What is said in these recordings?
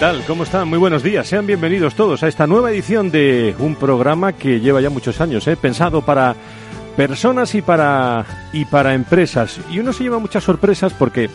Tal? ¿Cómo están? Muy buenos días. Sean bienvenidos todos a esta nueva edición de un programa que lleva ya muchos años, ¿eh? pensado para personas y para y para empresas. Y uno se lleva muchas sorpresas porque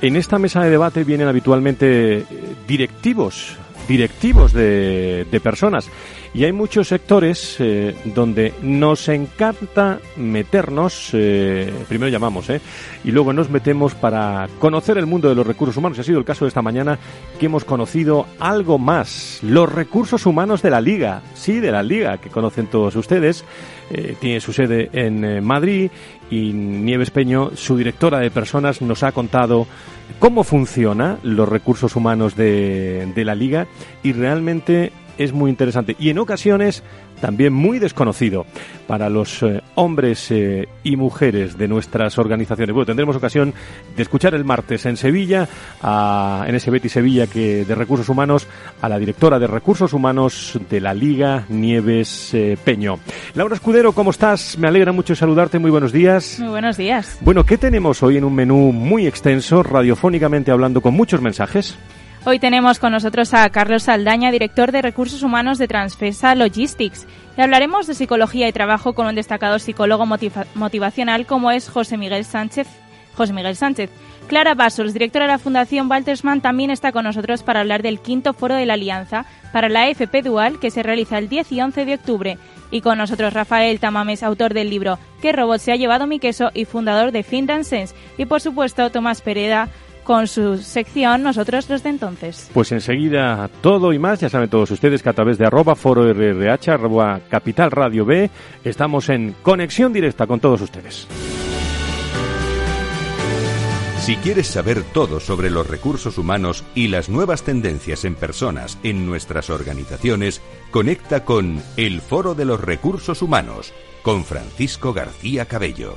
en esta mesa de debate vienen habitualmente directivos, directivos de, de personas. Y hay muchos sectores eh, donde nos encanta meternos, eh, primero llamamos, eh, y luego nos metemos para conocer el mundo de los recursos humanos. Ha sido el caso de esta mañana que hemos conocido algo más, los recursos humanos de la Liga, sí, de la Liga, que conocen todos ustedes. Eh, tiene su sede en Madrid y Nieves Peño, su directora de personas, nos ha contado cómo funciona los recursos humanos de, de la Liga y realmente es muy interesante y en ocasiones también muy desconocido para los eh, hombres eh, y mujeres de nuestras organizaciones. Bueno, tendremos ocasión de escuchar el martes en Sevilla, a, en ese Betty Sevilla que de Recursos Humanos, a la directora de Recursos Humanos de la Liga, Nieves eh, Peño. Laura Escudero, ¿cómo estás? Me alegra mucho saludarte. Muy buenos días. Muy buenos días. Bueno, ¿qué tenemos hoy en un menú muy extenso, radiofónicamente hablando, con muchos mensajes? Hoy tenemos con nosotros a Carlos Saldaña, director de Recursos Humanos de Transfesa Logistics. Y hablaremos de psicología y trabajo con un destacado psicólogo motiva motivacional como es José Miguel Sánchez. José Miguel Sánchez. Clara Basos, directora de la Fundación Waltersman, también está con nosotros para hablar del quinto foro de la Alianza para la FP Dual que se realiza el 10 y 11 de octubre. Y con nosotros Rafael Tamames, autor del libro ¿Qué robot se ha llevado mi queso? y fundador de Findan Sense. Y por supuesto Tomás Pereda, con su sección Nosotros los de entonces. Pues enseguida todo y más, ya saben todos ustedes que a través de arroba foro RRH, arroba capital radio B, estamos en conexión directa con todos ustedes. Si quieres saber todo sobre los recursos humanos y las nuevas tendencias en personas en nuestras organizaciones, conecta con El Foro de los Recursos Humanos con Francisco García Cabello.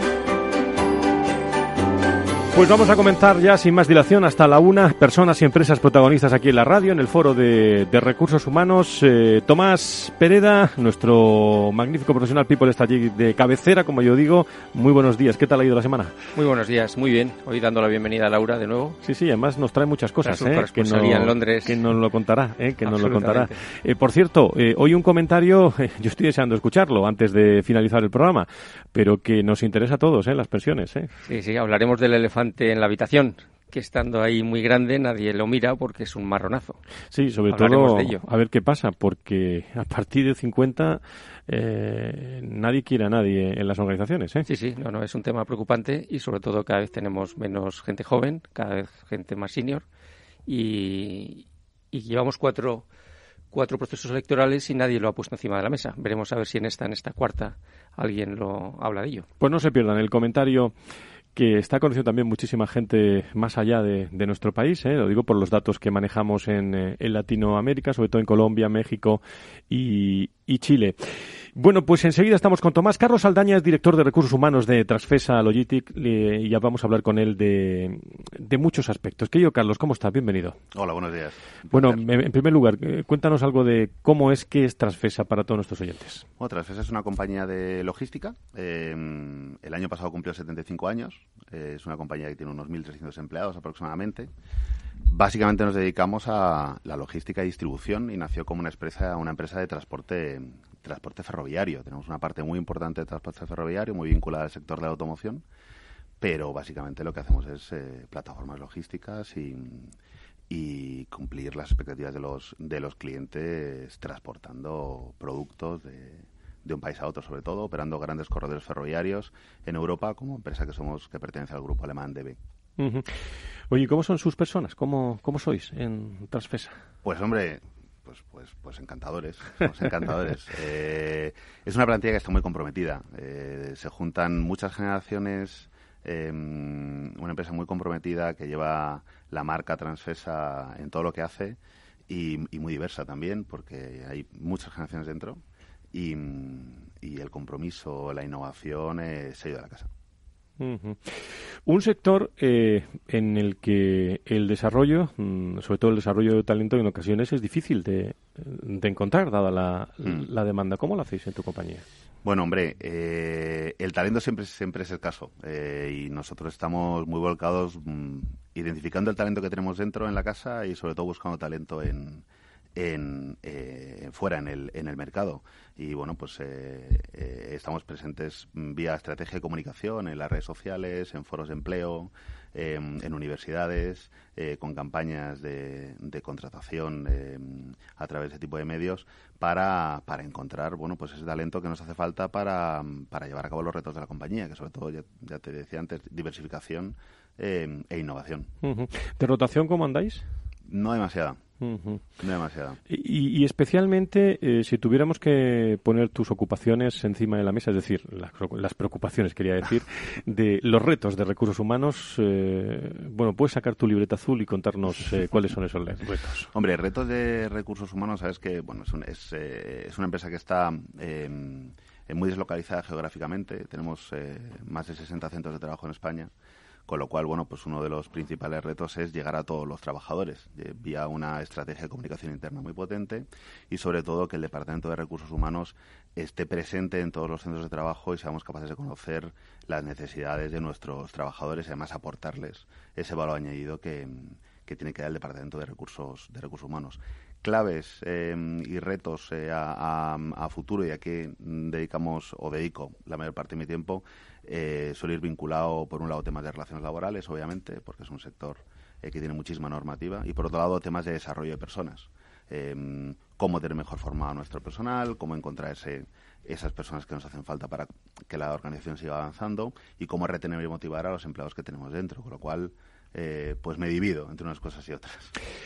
Pues vamos a comenzar ya sin más dilación hasta la una. Personas y empresas protagonistas aquí en la radio, en el foro de, de recursos humanos. Eh, Tomás Pereda, nuestro magnífico profesional people está allí de cabecera, como yo digo. Muy buenos días. ¿Qué tal ha ido la semana? Muy buenos días, muy bien. Hoy dando la bienvenida a Laura de nuevo. Sí, sí, además nos trae muchas cosas. ¿eh? corresponsalía en Londres. Que nos lo contará, ¿eh? que nos lo contará. Por cierto, hoy un comentario, yo estoy deseando escucharlo antes de finalizar el programa, pero que nos interesa a todos, ¿eh? las pensiones. ¿eh? Sí, sí, hablaremos del elefante en la habitación, que estando ahí muy grande nadie lo mira porque es un marronazo. Sí, sobre Hablaremos todo a ver qué pasa, porque a partir de 50 eh, nadie quiere a nadie en las organizaciones. ¿eh? Sí, sí, no, no, es un tema preocupante y sobre todo cada vez tenemos menos gente joven, cada vez gente más senior y, y llevamos cuatro, cuatro procesos electorales y nadie lo ha puesto encima de la mesa. Veremos a ver si en esta, en esta cuarta, alguien lo habla de ello. Pues no se pierdan el comentario que está conociendo también muchísima gente más allá de, de nuestro país, ¿eh? lo digo por los datos que manejamos en, eh, en Latinoamérica, sobre todo en Colombia, México y, y Chile. Bueno, pues enseguida estamos con Tomás. Carlos Aldaña es director de recursos humanos de Transfesa Logitic y ya vamos a hablar con él de, muchos aspectos. Querido Carlos, ¿cómo estás? Bienvenido. Hola, buenos días. Bueno, en primer lugar, eh, cuéntanos algo de cómo es que es Transfesa para todos nuestros oyentes. Bueno, Transfesa es una compañía de logística. Eh, el año pasado cumplió 75 años. Eh, es una compañía que tiene unos 1.300 empleados aproximadamente. Básicamente nos dedicamos a la logística y distribución y nació como una empresa, una empresa de transporte transporte ferroviario. Tenemos una parte muy importante de transporte ferroviario, muy vinculada al sector de la automoción, pero básicamente lo que hacemos es eh, plataformas logísticas y, y, cumplir las expectativas de los, de los clientes transportando productos de, de un país a otro, sobre todo operando grandes corredores ferroviarios en Europa como empresa que somos que pertenece al grupo alemán DB. Oye, ¿cómo son sus personas? ¿Cómo, cómo sois en Transfesa? Pues hombre, pues, pues, pues encantadores, encantadores. Eh, es una plantilla que está muy comprometida. Eh, se juntan muchas generaciones, em, una empresa muy comprometida que lleva la marca Transfesa en todo lo que hace y, muy diversa también, porque hay muchas generaciones dentro y, y el compromiso, la innovación es sello de la casa. Un sector eh, en el que el desarrollo, mm, sobre todo el desarrollo de talento, en ocasiones es difícil de, encontrar, dada mm. la, demanda. ¿Cómo lo hacéis en tu compañía? Bueno, hombre, eh, el talento siempre, siempre es el caso eh, y nosotros estamos muy volcados mm, identificando el talento que tenemos dentro en la casa y sobre todo buscando talento en, en, eh, fuera en el, en el mercado. Y bueno, pues eh, eh, estamos presentes vía estrategia de comunicación en las redes sociales, en foros de empleo, em, en universidades, con campañas de, de contratación em, a través de este tipo de medios para, para encontrar bueno pues ese talento que nos hace falta para, para llevar a cabo los retos de la compañía, que sobre todo, ya, ya te decía antes, diversificación em, e innovación. ¿De rotación cómo andáis? No demasiada. Demasiado. Y, especialmente eh, si tuviéramos que poner tus ocupaciones encima de la mesa, es decir, las, preocupaciones, quería decir, de los retos de recursos humanos, eh, bueno, puedes sacar tu libreta azul y contarnos eh, cuáles son esos retos. Hombre, retos de recursos humanos, sabes que, bueno, es, es, una empresa que está em, muy deslocalizada geográficamente. Tenemos más de 60 centros de trabajo en España. Con lo cual, bueno, pues uno de los principales retos es llegar a todos los trabajadores eh, vía una estrategia de comunicación interna muy potente y sobre todo que el Departamento de Recursos Humanos esté presente en todos los centros de trabajo y seamos capaces de conocer las necesidades de nuestros trabajadores y además aportarles ese valor añadido que, tiene que dar el Departamento de Recursos, de Recursos Humanos. Claves eh, y retos eh, a, a, futuro y a qué dedicamos o dedico la mayor parte de mi tiempo eh, suele ir vinculado, por un lado, temas de relaciones laborales, obviamente, porque es un sector eh, que tiene muchísima normativa, y por otro lado, temas de desarrollo de personas. Eh, cómo tener mejor formado a nuestro personal, cómo encontrar esas personas que nos hacen falta para que la organización siga avanzando y cómo retener y motivar a los empleados que tenemos dentro. Con lo cual, eh, pues me divido entre unas cosas y otras.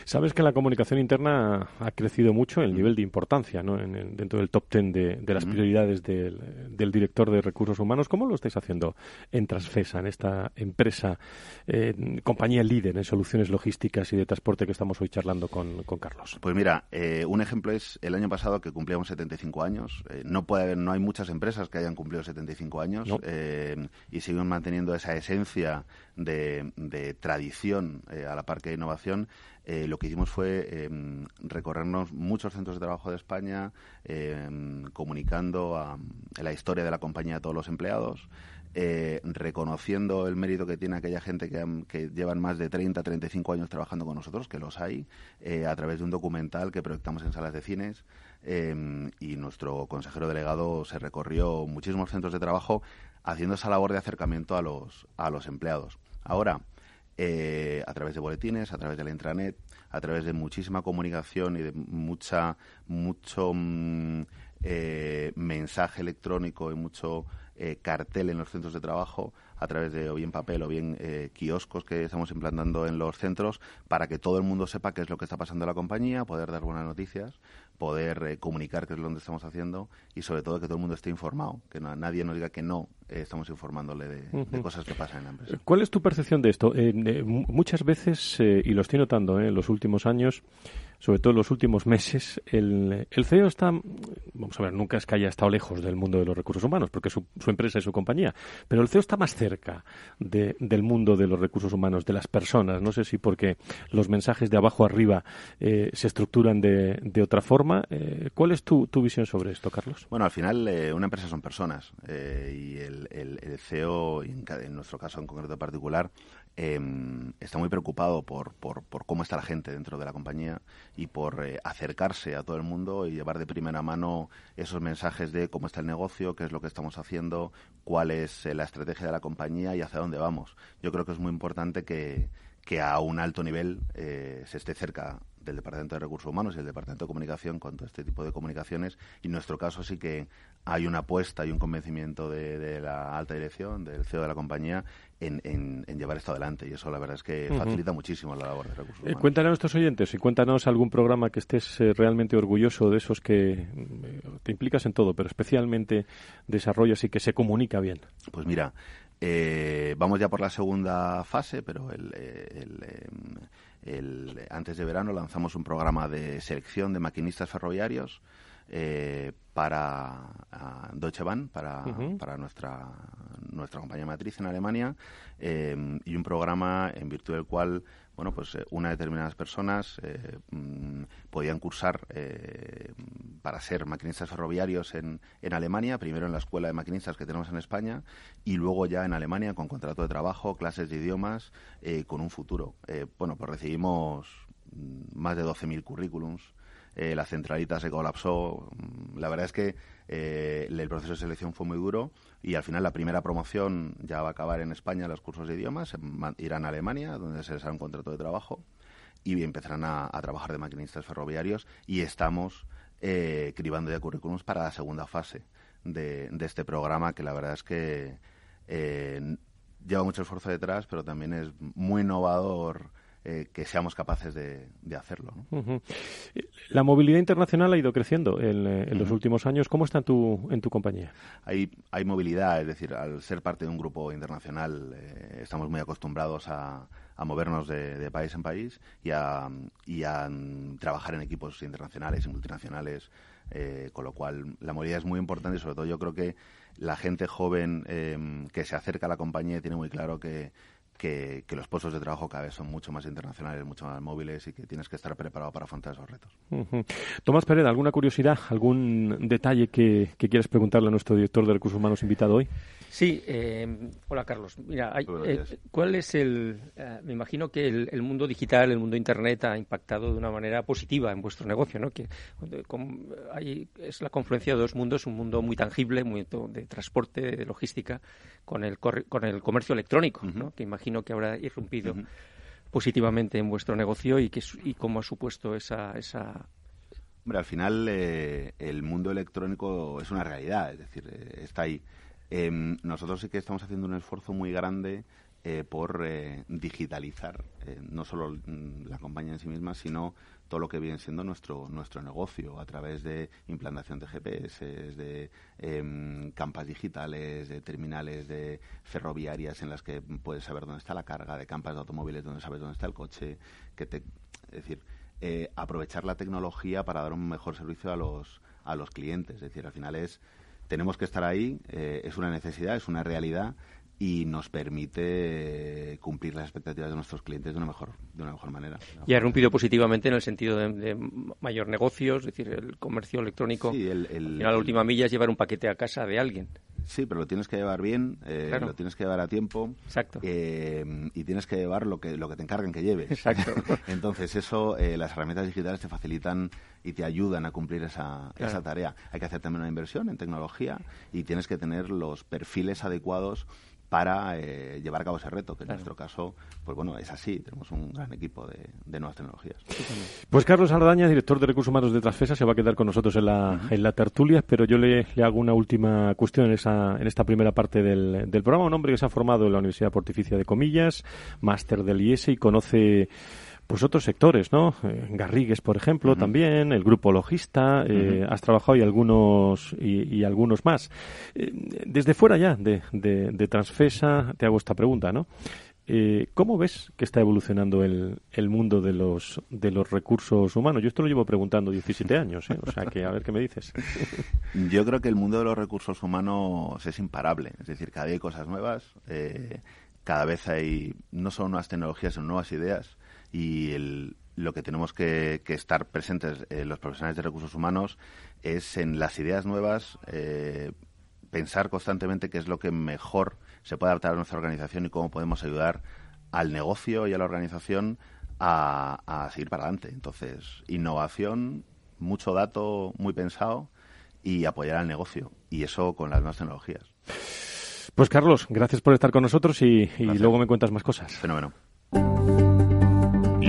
Sabes que la comunicación interna ha crecido mucho el mm. nivel de importancia ¿no? en dentro del top ten de, las mm. prioridades del, director de recursos humanos. ¿Cómo lo estáis haciendo en Transfesa, en esta empresa, eh, compañía líder en soluciones logísticas y de transporte que estamos hoy charlando con, Carlos? Pues mira, eh, un ejemplo es el año pasado que cumplíamos 75 años. no puede haber, no hay muchas empresas que hayan cumplido 75 años y siguen manteniendo esa esencia de, de tradición eh, a la par que de innovación, eh, lo que hicimos fue em, recorrernos muchos centros de trabajo de España, em, comunicando la historia de la compañía a todos los empleados, eh, reconociendo el mérito que tiene aquella gente que, llevan más de 30, 35 años trabajando con nosotros, que los hay, a través de un documental que proyectamos en salas de cines. Em, y nuestro consejero delegado se recorrió muchísimos centros de trabajo haciendo esa labor de acercamiento a los, a los empleados. Ahora, eh, a través de boletines, a través de la intranet, a través de muchísima comunicación y de mucha mucho mm, eh, mensaje electrónico y mucho eh, cartel en los centros de trabajo a través de o bien papel o bien kioscos que estamos implantando en los centros para que todo el mundo sepa qué es lo que está pasando en la compañía, poder dar buenas noticias poder eh, comunicar qué es lo que estamos haciendo y sobre todo que todo el mundo esté informado, que nadie nos diga que no eh, estamos informándole de, cosas que pasan en la empresa. ¿Cuál es tu percepción de esto? Eh, muchas veces, y lo estoy notando en los últimos años, sobre todo en los últimos meses, el, el CEO está vamos a ver, nunca es que haya estado lejos del mundo de los recursos humanos, porque su, su empresa y su compañía, pero el CEO está más cerca del mundo de los recursos humanos, de las personas. No sé si porque los mensajes de abajo arriba eh, se estructuran de, de otra forma. Eh, ¿Cuál es tu, tu, visión sobre esto, Carlos? Bueno, al final eh, una empresa son personas y el, el, el CEO, en, en, nuestro caso en concreto particular, eh, está muy preocupado por, por, por, cómo está la gente dentro de la compañía y por eh, acercarse a todo el mundo y llevar de primera mano esos mensajes de cómo está el negocio, qué es lo que estamos haciendo, cuál es eh, la estrategia de la compañía y hacia dónde vamos. Yo creo que es muy importante que, que a un alto nivel eh, se esté cerca del Departamento de Recursos Humanos y el Departamento de Comunicación con todo este tipo de comunicaciones. Y en nuestro caso sí que hay una apuesta y un convencimiento de, de la alta dirección, del CEO de la compañía, en, en, en, llevar esto adelante. Y eso la verdad es que facilita uh -huh. muchísimo la labor de recursos humanos. Eh, cuéntanos a nuestros oyentes y cuéntanos algún programa que estés eh, realmente orgulloso de esos que eh, te implicas en todo, pero especialmente desarrollas y que se comunica bien. Pues mira, eh, vamos ya por la segunda fase, pero el, el, el, antes de verano lanzamos un programa de selección de maquinistas ferroviarios eh, para Deutsche Bahn, para, uh -huh. para nuestra, nuestra compañía matriz en Alemania, eh, y un programa en virtud del cual bueno, pues eh, unas determinadas personas eh, mmm, podían cursar eh, para ser maquinistas ferroviarios en, en, Alemania, primero en la escuela de maquinistas que tenemos en España y luego ya en Alemania con contrato de trabajo, clases de idiomas, con un futuro. bueno, pues recibimos mm, más de 12.000 currículums. la centralita se colapsó. Mm, la verdad es que el proceso de selección fue muy duro y al final la primera promoción ya va a acabar en España los cursos de idiomas, irán a Alemania, donde se les hará un contrato de trabajo y empezarán a, trabajar de maquinistas ferroviarios y estamos eh, cribando ya currículums para la segunda fase de, de, este programa que la verdad es que eh, lleva mucho esfuerzo detrás, pero también es muy innovador eh, que seamos capaces de, de hacerlo. ¿no? Uh -huh. La movilidad internacional ha ido creciendo en, en uh -huh. los últimos años. ¿Cómo está en tu, en tu compañía? Hay, hay movilidad, es decir, al ser parte de un grupo internacional eh, estamos muy acostumbrados a, a movernos de, de, país en país y a, y a trabajar en equipos internacionales y multinacionales, eh, con lo cual la movilidad es muy importante y sobre todo yo creo que la gente joven eh, que se acerca a la compañía tiene muy claro que que, que, los puestos de trabajo cada vez son mucho más internacionales, mucho más móviles y que tienes que estar preparado para afrontar esos retos. Uh -huh. Tomás Pereda, ¿alguna curiosidad, algún detalle que, que, quieras preguntarle a nuestro director de recursos humanos invitado hoy? Sí, eh, hola Carlos. Mira, hay, eh, ¿cuál es el...? Eh, me imagino que el, el, mundo digital, el mundo Internet ha impactado de una manera positiva en vuestro negocio, ¿no? Que con, hay, es la confluencia de dos mundos, un mundo muy tangible, muy de transporte, de logística, con el, con el comercio electrónico, uh -huh. ¿no? Que imagino que habrá irrumpido uh -huh. positivamente en vuestro negocio y, que, y cómo ha supuesto esa... esa Hombre, al final eh, el mundo electrónico es una realidad, es decir, eh, está ahí. Eh, nosotros sí que estamos haciendo un esfuerzo muy grande eh, por eh, digitalizar no solo la compañía en sí misma, sino todo lo que viene siendo nuestro nuestro negocio a través de implantación de GPS, de eh, campas digitales, de terminales de ferroviarias en las que puedes saber dónde está la carga, de campas de automóviles donde sabes dónde está el coche, que te, es decir, eh, aprovechar la tecnología para dar un mejor servicio a los a los clientes, es decir, al final es tenemos que estar ahí, eh, es una necesidad, es una realidad y nos permite cumplir las expectativas de nuestros clientes de una mejor de una mejor manera. Y ha rompido positivamente en el sentido de, de mayor negocio, es decir, el comercio electrónico. Sí, el, el, la última milla es llevar un paquete a casa de alguien. Sí, pero lo tienes que llevar bien, eh, claro. lo tienes que llevar a tiempo. Exacto. Eh, y tienes que llevar lo que lo que te encarguen que lleves. Exacto. Entonces eso, eh, las herramientas digitales te facilitan y te ayudan a cumplir esa, claro. esa tarea. Hay que hacer también una inversión en tecnología y tienes que tener los perfiles adecuados para eh, llevar a cabo ese reto, que en claro. nuestro caso, pues bueno, es así, tenemos un gran equipo de, de nuevas tecnologías. Pues Carlos Ardaña, director de Recursos Humanos de Transfesa, se va a quedar con nosotros en la, uh -huh. en la tertulia, pero yo le, le, hago una última cuestión en, esa, en esta primera parte del, del programa. Un hombre que se ha formado en la Universidad Pontificia de Comillas, máster del IES y conoce pues otros sectores, ¿no? Eh, Garrigues, por ejemplo, uh -huh. también, el grupo logista, eh, uh -huh. has trabajado y algunos y, y algunos más. Eh, desde fuera ya de, de, de, Transfesa, te hago esta pregunta, ¿no? Eh, ¿Cómo ves que está evolucionando el, el, mundo de los, de los recursos humanos? Yo esto lo llevo preguntando 17 años, ¿eh? o sea que a ver qué me dices. Yo creo que el mundo de los recursos humanos es imparable, es decir, cada día hay cosas nuevas, eh, cada vez hay no solo nuevas tecnologías, sino nuevas ideas y el, lo que tenemos que, que estar presentes eh, los profesionales de recursos humanos es en las ideas nuevas, eh, pensar constantemente qué es lo que mejor se puede adaptar a nuestra organización y cómo podemos ayudar al negocio y a la organización a, seguir para adelante. Entonces, innovación, mucho dato muy pensado y apoyar al negocio. Y eso con las nuevas tecnologías. Pues Carlos, gracias por estar con nosotros y, y luego me cuentas más cosas. Fenómeno.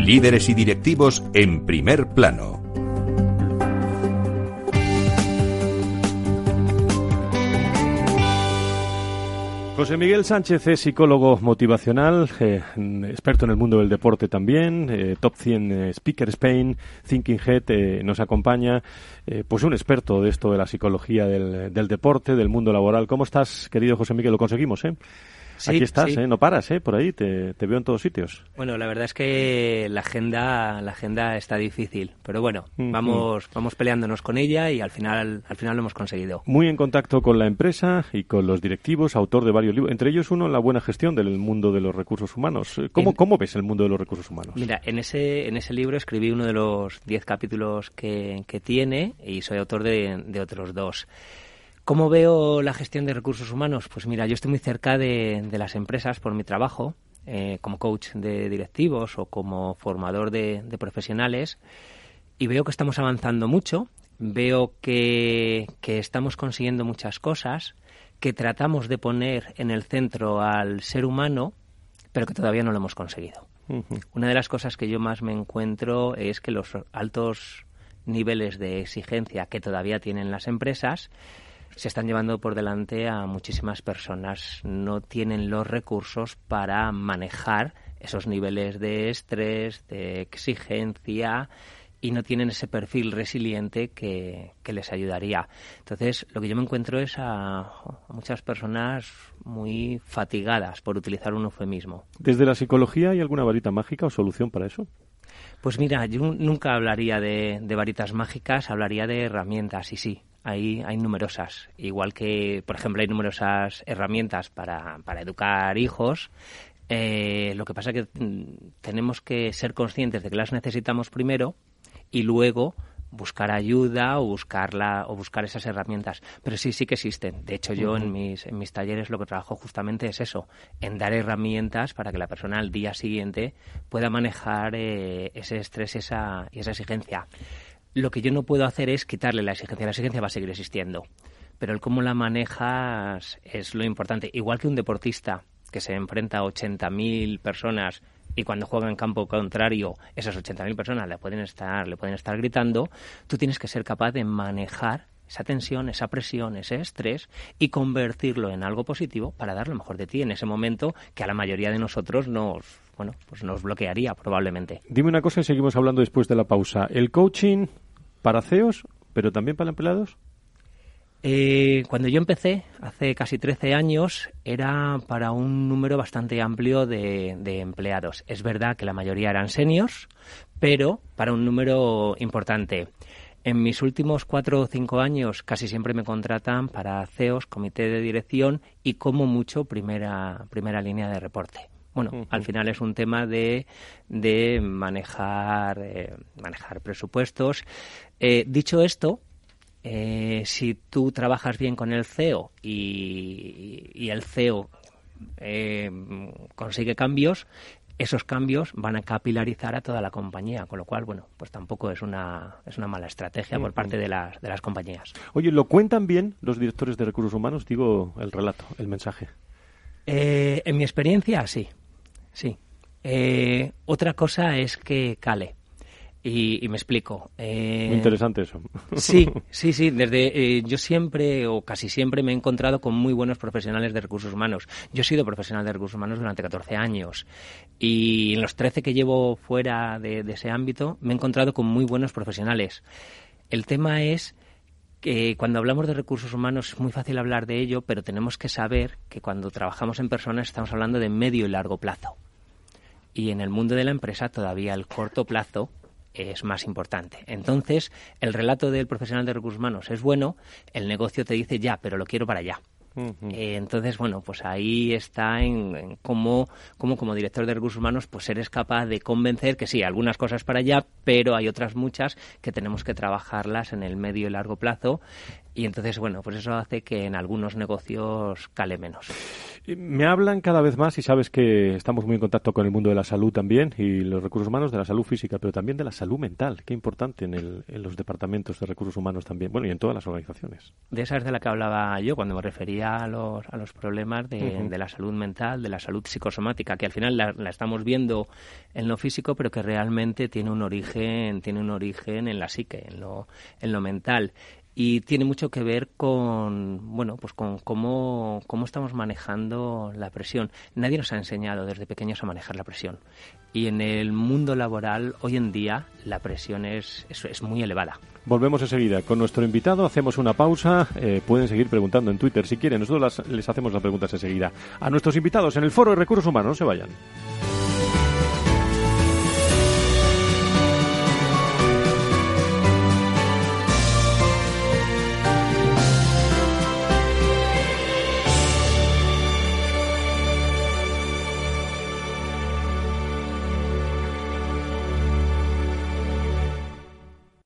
Líderes y directivos en primer plano. José Miguel Sánchez es psicólogo motivacional, eh, experto en el mundo del deporte también, eh, top 100 eh, Speaker Spain, Thinking Head, nos acompaña, pues un experto de esto de la psicología del, deporte, del mundo laboral. ¿Cómo estás, querido José Miguel? Lo conseguimos, ¿eh? Aquí estás, ¿eh? no paras, ¿eh? por ahí te, veo en todos sitios. Bueno, la verdad es que la agenda, la agenda está difícil, pero bueno, vamos, vamos peleándonos con ella y al final, al final lo hemos conseguido. Muy en contacto con la empresa y con los directivos, autor de varios libros, entre ellos uno la buena gestión del mundo de los recursos humanos. ¿Cómo, ¿cómo ves el mundo de los recursos humanos? Mira, en ese, en ese libro escribí uno de los diez capítulos que, que tiene y soy autor de, de otros dos. ¿Cómo veo la gestión de recursos humanos? Pues mira, yo estoy muy cerca de, las empresas por mi trabajo, eh, como coach de directivos o como formador de, profesionales, y veo que estamos avanzando mucho, veo que, estamos consiguiendo muchas cosas, que tratamos de poner en el centro al ser humano, pero que todavía no lo hemos conseguido. Una de las cosas que yo más me encuentro es que los altos niveles de exigencia que todavía tienen las empresas se están llevando por delante a muchísimas personas. No tienen los recursos para manejar esos niveles de estrés, de exigencia y no tienen ese perfil resiliente que, les ayudaría. Entonces, lo que yo me encuentro es a, muchas personas muy fatigadas, por utilizar un eufemismo. ¿Desde la psicología hay alguna varita mágica o solución para eso? Pues mira, yo nunca hablaría de, de varitas mágicas, hablaría de herramientas, y sí, hay, hay numerosas. Igual que, por ejemplo, hay numerosas herramientas para, para educar hijos. Eh, lo que pasa es que mm, tenemos que ser conscientes de que las necesitamos primero y luego buscar ayuda o buscarla o buscar esas herramientas pero sí sí que existen de hecho yo en mis en mis talleres lo que trabajo justamente es eso en dar herramientas para que la persona al día siguiente pueda manejar eh, ese estrés esa y esa exigencia lo que yo no puedo hacer es quitarle la exigencia. La exigencia va a seguir existiendo. Pero el cómo la manejas es lo importante. Igual que un deportista que se enfrenta a 80.000 personas y cuando juega en campo contrario esas 80.000 personas le pueden estar le pueden estar gritando, tú tienes que ser capaz de manejar esa tensión, esa presión, ese estrés y convertirlo en algo positivo para dar lo mejor de ti en ese momento que a la mayoría de nosotros nos bueno, pues nos bloquearía probablemente. Dime una cosa y seguimos hablando después de la pausa. El coaching para CEOs, pero también para empleados? Eh, cuando yo empecé, hace casi 13 años, era para un número bastante amplio de, empleados. Es verdad que la mayoría eran seniors, pero para un número importante. En mis últimos cuatro o cinco años casi siempre me contratan para CEOs, comité de dirección y como mucho primera, primera línea de reporte. Bueno, al final es un tema de, de manejar, eh, manejar presupuestos. Eh, dicho esto, eh, si tú trabajas bien con el CEO y, el CEO consigue cambios, esos cambios van a capilarizar a toda la compañía, con lo cual, bueno, pues tampoco es una, es una mala estrategia por parte de las, de las compañías. Oye, ¿lo cuentan bien los directores de recursos humanos? Digo, el relato, el mensaje. en mi experiencia, sí sí. Eh, otra cosa es que cale. Y, me explico. Eh, muy interesante eso. Sí, sí, sí. Desde eh, yo siempre o casi siempre me he encontrado con muy buenos profesionales de recursos humanos. Yo he sido profesional de recursos humanos durante 14 años y en los 13 que llevo fuera de, de ese ámbito me he encontrado con muy buenos profesionales. El tema es que cuando hablamos de recursos humanos es muy fácil hablar de ello, pero tenemos que saber que cuando trabajamos en personas estamos hablando de medio y largo plazo. y en el mundo de la empresa todavía el corto plazo es más importante. Entonces, el relato del profesional de recursos humanos es bueno, el negocio te dice ya, pero lo quiero para allá. Eh, entonces, bueno, pues ahí está en, cómo, como director de recursos humanos, pues eres capaz de convencer que sí, algunas cosas para allá, pero hay otras muchas que tenemos que trabajarlas en el medio y largo plazo. Y entonces, bueno, pues eso hace que en algunos negocios cale menos. Me hablan cada vez más y sabes que estamos muy en contacto con el mundo de la salud también y los recursos humanos, de la salud física, pero también de la salud mental. Qué importante en, el, en los departamentos de recursos humanos también, bueno, y en todas las organizaciones. De esa es de la que hablaba yo cuando me refería a los, a los problemas de, de la salud mental, de la salud psicosomática, que al final la, la, estamos viendo en lo físico, pero que realmente tiene un origen, tiene un origen en la psique, en lo, en lo mental y tiene mucho que ver con bueno pues con cómo, cómo estamos manejando la presión. Nadie nos ha enseñado desde pequeños a manejar la presión. Y en el mundo laboral hoy en día la presión es, es, muy elevada. Volvemos enseguida. Con nuestro invitado, hacemos una pausa, eh, pueden seguir preguntando en Twitter si quieren, nosotros les hacemos las preguntas enseguida. A nuestros invitados en el Foro de Recursos Humanos, no se vayan.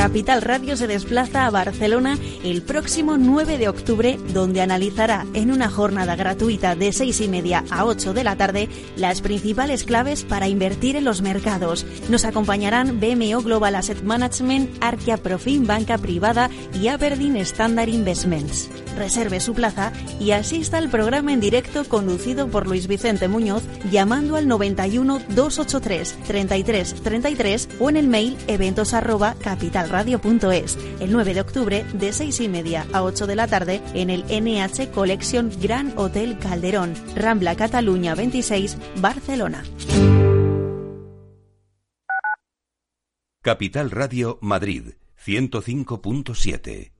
Capital Radio se desplaza a Barcelona el próximo 9 de octubre, donde analizará en una jornada gratuita de 6 y media a 8 de la tarde las principales claves para invertir en los mercados. Nos acompañarán BMO Global Asset Management, Arquia Profim Banca Privada y Aberdeen Standard Investments. Reserve su plaza y asista al programa en directo conducido por Luis Vicente Muñoz llamando al 91 283 33 33 o en el mail eventos arroba capitalradio.es el 9 de octubre de 6 y media a 8 de la tarde en el NH Collection Gran Hotel Calderón, Rambla Cataluña 26, Barcelona. Capital Radio Madrid 105.7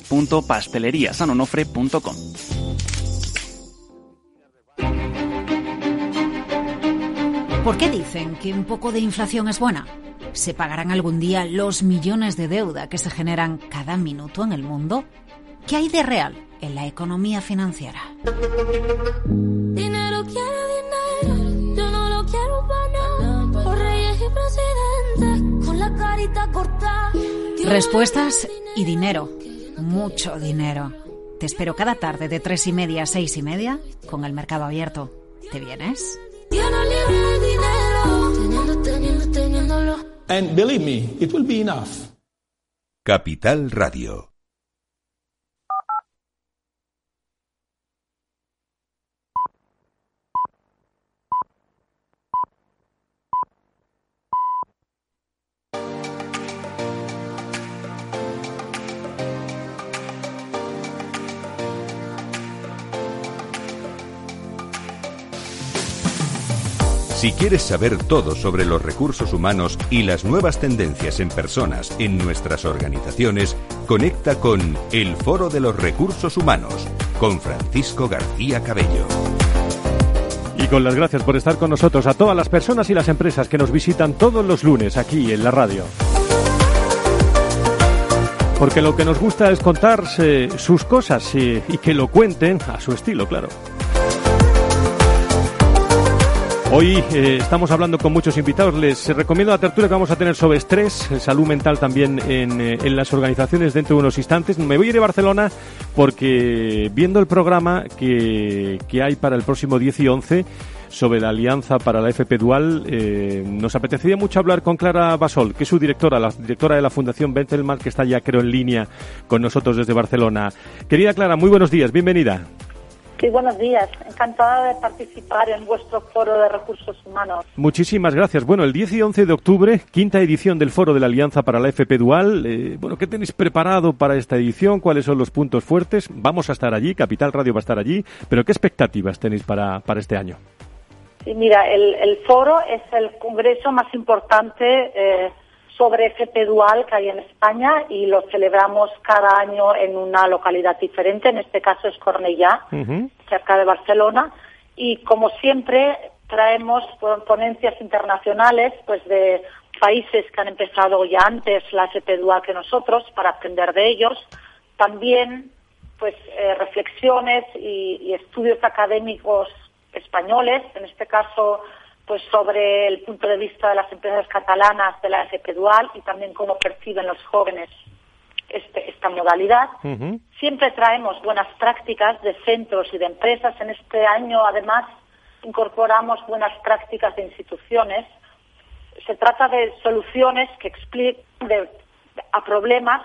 www.pasteleriasanonofre.com. ¿Por qué dicen que un poco de inflación es buena? ¿Se pagarán algún día los millones de deuda que se generan cada minuto en el mundo? ¿Qué hay de real en la economía financiera? Dinero quiere dinero, yo no lo quiero para Por reyes y presidentes, con la carita cortada. Respuestas y dinero, mucho dinero. Te espero cada tarde de tres y media a seis y media con el mercado abierto. ¿Te vienes? And believe me, it will be enough. Capital Radio. Si quieres saber todo sobre los recursos humanos y las nuevas tendencias en personas en nuestras organizaciones, conecta con El Foro de los Recursos Humanos con Francisco García Cabello. Y con las gracias por estar con nosotros a todas las personas y las empresas que nos visitan todos los lunes aquí en la radio. Porque lo que nos gusta es contar sus cosas y que lo cuenten a su estilo, claro. Hoy eh, estamos hablando con muchos invitados. Les recomiendo la tertulia que vamos a tener sobre estrés, salud mental también en, eh, en, las organizaciones dentro de unos instantes. Me voy a ir a Barcelona porque viendo el programa que, que hay para el próximo 10 y 11 sobre la alianza para la FP Dual, eh, nos apetecería mucho hablar con Clara Basol, que es su directora, la directora de la Fundación Bentelman, que está ya creo en línea con nosotros desde Barcelona. Querida Clara, muy buenos días, bienvenida. Sí, buenos días. Encantada de participar en vuestro foro de recursos humanos. Muchísimas gracias. Bueno, el 10 y 11 de octubre, quinta edición del foro de la Alianza para la FP Dual. Eh, bueno, ¿qué tenéis preparado para esta edición? ¿Cuáles son los puntos fuertes? Vamos a estar allí, Capital Radio va a estar allí, pero ¿qué expectativas tenéis para, para este año? Sí, mira, el, el foro es el congreso más importante eh, sobre FP Dual que hay en España y lo celebramos cada año en una localidad diferente, en este caso es Cornellá, cerca de Barcelona, y como siempre traemos ponencias internacionales pues de países que han empezado ya antes la FP Dual que nosotros para aprender de ellos, también pues eh, reflexiones y, y estudios académicos españoles, en este caso pues sobre el punto de vista de las empresas catalanas de la FP Dual y también cómo perciben los jóvenes este, esta modalidad. Siempre traemos buenas prácticas de centros y de empresas. En este año, además, incorporamos buenas prácticas de instituciones. Se trata de soluciones que explican a problemas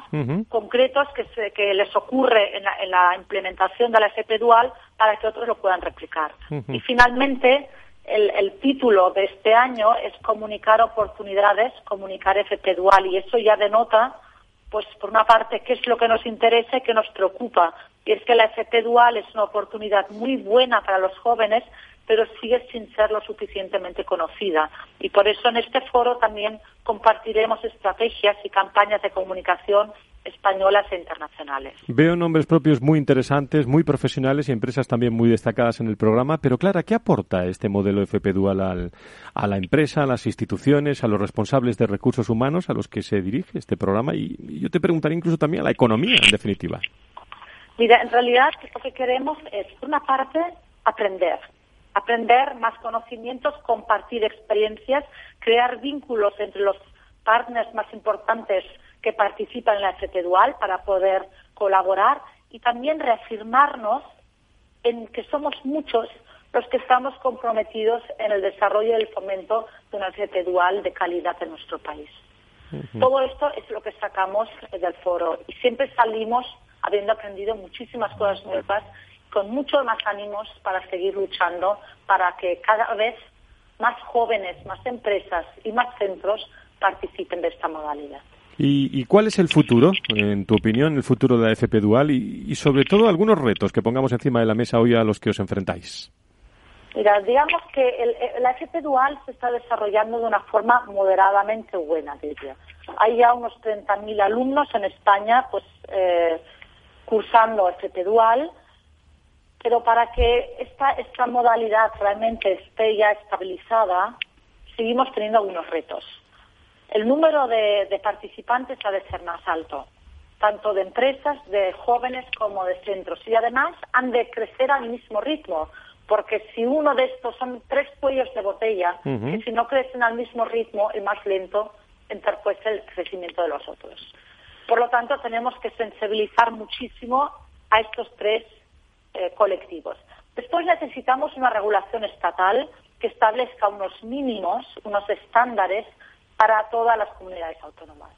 concretos que, se, que les ocurre en la, en la, implementación de la FP Dual para que otros lo puedan replicar. Y finalmente, el, título de este año es Comunicar oportunidades, comunicar FP Dual, y eso ya denota, pues por una parte, qué es lo que nos interesa y qué nos preocupa. Y es que la FP Dual es una oportunidad muy buena para los jóvenes, pero sigue sin ser lo suficientemente conocida. Y por eso en este foro también compartiremos estrategias y campañas de comunicación españolas e internacionales. Veo nombres propios muy interesantes, muy profesionales y empresas también muy destacadas en el programa, pero Clara, ¿qué aporta este modelo FP Dual al, a la empresa, a las instituciones, a los responsables de recursos humanos a los que se dirige este programa? Y, y yo te preguntaría incluso también a la economía, en definitiva. Mira, en realidad lo que queremos es, por una parte, aprender. Aprender más conocimientos, compartir experiencias, crear vínculos entre los partners más importantes que participan en la FP Dual para poder colaborar y también reafirmarnos en que somos muchos los que estamos comprometidos en el desarrollo y el fomento de una FP Dual de calidad en nuestro país. Todo esto es lo que sacamos del foro y siempre salimos habiendo aprendido muchísimas cosas nuevas, con mucho más ánimos para seguir luchando para que cada vez más jóvenes, más empresas y más centros participen de esta modalidad. ¿Y, ¿Y, cuál es el futuro, en tu opinión, el futuro de la FP Dual y, sobre todo algunos retos que pongamos encima de la mesa hoy a los que os enfrentáis? Mira, digamos que el, la FP Dual se está desarrollando de una forma moderadamente buena, diría. Hay ya unos 30.000 alumnos en España pues eh, cursando FP Dual, pero para que esta, esta modalidad realmente esté ya estabilizada, seguimos teniendo algunos retos el número de, de, participantes ha de ser más alto, tanto de empresas, de jóvenes como de centros. Y además han de crecer al mismo ritmo, porque si uno de estos son tres cuellos de botella, uh -huh. que si no crecen al mismo ritmo, el más lento interpuesta el crecimiento de los otros. Por lo tanto, tenemos que sensibilizar muchísimo a estos tres eh, colectivos. Después necesitamos una regulación estatal que establezca unos mínimos, unos estándares para todas las comunidades autónomas.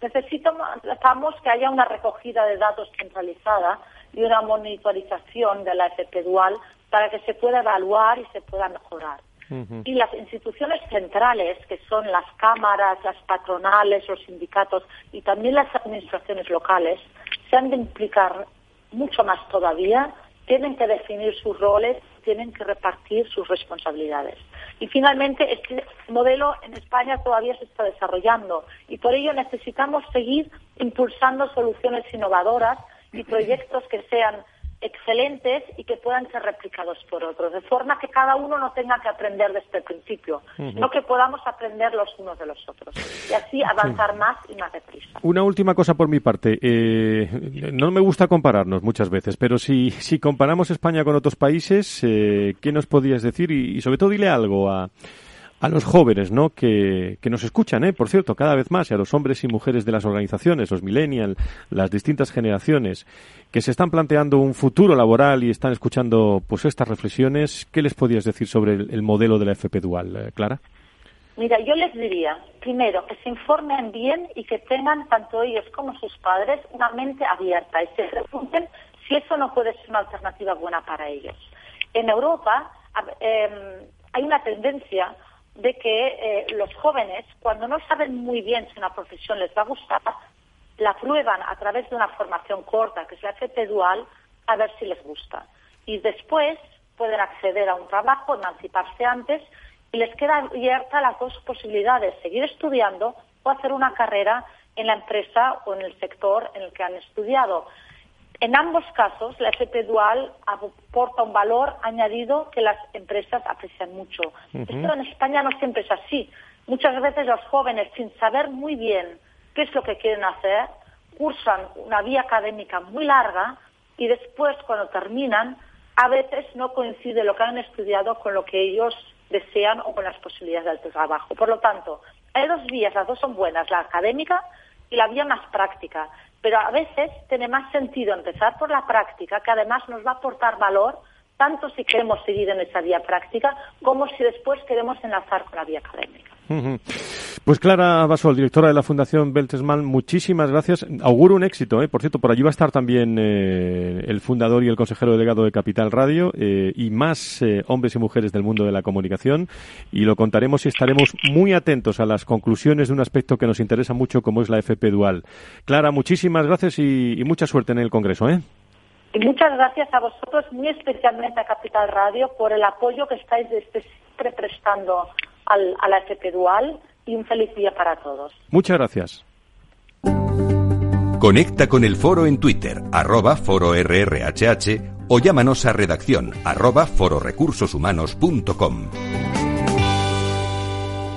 Necesitamos que haya una recogida de datos centralizada y una monitorización de la FP dual para que se pueda evaluar y se pueda mejorar. Y las instituciones centrales, que son las cámaras, las patronales, los sindicatos y también las administraciones locales, se han de implicar mucho más todavía, tienen que definir sus roles, tienen que repartir sus responsabilidades. Y finalmente, este modelo en España todavía se está desarrollando y por ello necesitamos seguir impulsando soluciones innovadoras y proyectos que sean excelentes y que puedan ser replicados por otros, de forma que cada uno no tenga que aprender desde el principio, sino que podamos aprender los unos de los otros y así avanzar más y más deprisa. Una última cosa por mi parte. Eh, no me gusta compararnos muchas veces, pero si, si comparamos España con otros países, eh, ¿qué nos podías decir? y sobre todo dile algo a a los jóvenes, ¿no? Que, que nos escuchan, ¿eh? Por cierto, cada vez más, y a los hombres y mujeres de las organizaciones, los millennials, las distintas generaciones, que se están planteando un futuro laboral y están escuchando, pues, estas reflexiones, ¿qué les podías decir sobre el, modelo de la FP Dual, eh, Clara? Mira, yo les diría, primero, que se informen bien y que tengan, tanto ellos como sus padres, una mente abierta y se pregunten si eso no puede ser una alternativa buena para ellos. En Europa em, hay una tendencia de que eh, los jóvenes, cuando no saben muy bien si una profesión les va a gustar, la prueban a través de una formación corta, que es la FP dual, a ver si les gusta. Y después pueden acceder a un trabajo, emanciparse antes, y les queda abierta las dos posibilidades, seguir estudiando o hacer una carrera en la empresa o en el sector en el que han estudiado. En ambos casos, la FP dual aporta un valor añadido que las empresas aprecian mucho. Esto en España no siempre es así. Muchas veces los jóvenes, sin saber muy bien qué es lo que quieren hacer, cursan una vía académica muy larga y después, cuando terminan, a veces no coincide lo que han estudiado con lo que ellos desean o con las posibilidades del trabajo. Por lo tanto, hay dos vías, las dos son buenas, la académica y la vía más práctica pero a veces tiene más sentido empezar por la práctica, que además nos va a aportar valor tanto si queremos seguir en esa vía práctica como si después queremos enlazar con la vía académica. Pues Clara Basol, directora de la Fundación Beltesman, muchísimas gracias. Auguro un éxito, ¿eh? por cierto, por allí va a estar también eh, el fundador y el consejero delegado de Capital Radio eh, y más eh, hombres y mujeres del mundo de la comunicación y lo contaremos y estaremos muy atentos a las conclusiones de un aspecto que nos interesa mucho como es la FP Dual. Clara, muchísimas gracias y, y mucha suerte en el Congreso. ¿eh? Y muchas gracias a vosotros, muy especialmente a Capital Radio, por el apoyo que estáis desde siempre prestando al, a la FP Dual y un feliz día para todos. Muchas gracias. Conecta con el foro en Twitter, arroba foro RRHH o llámanos a redacción arroba fororecursoshumanos.com.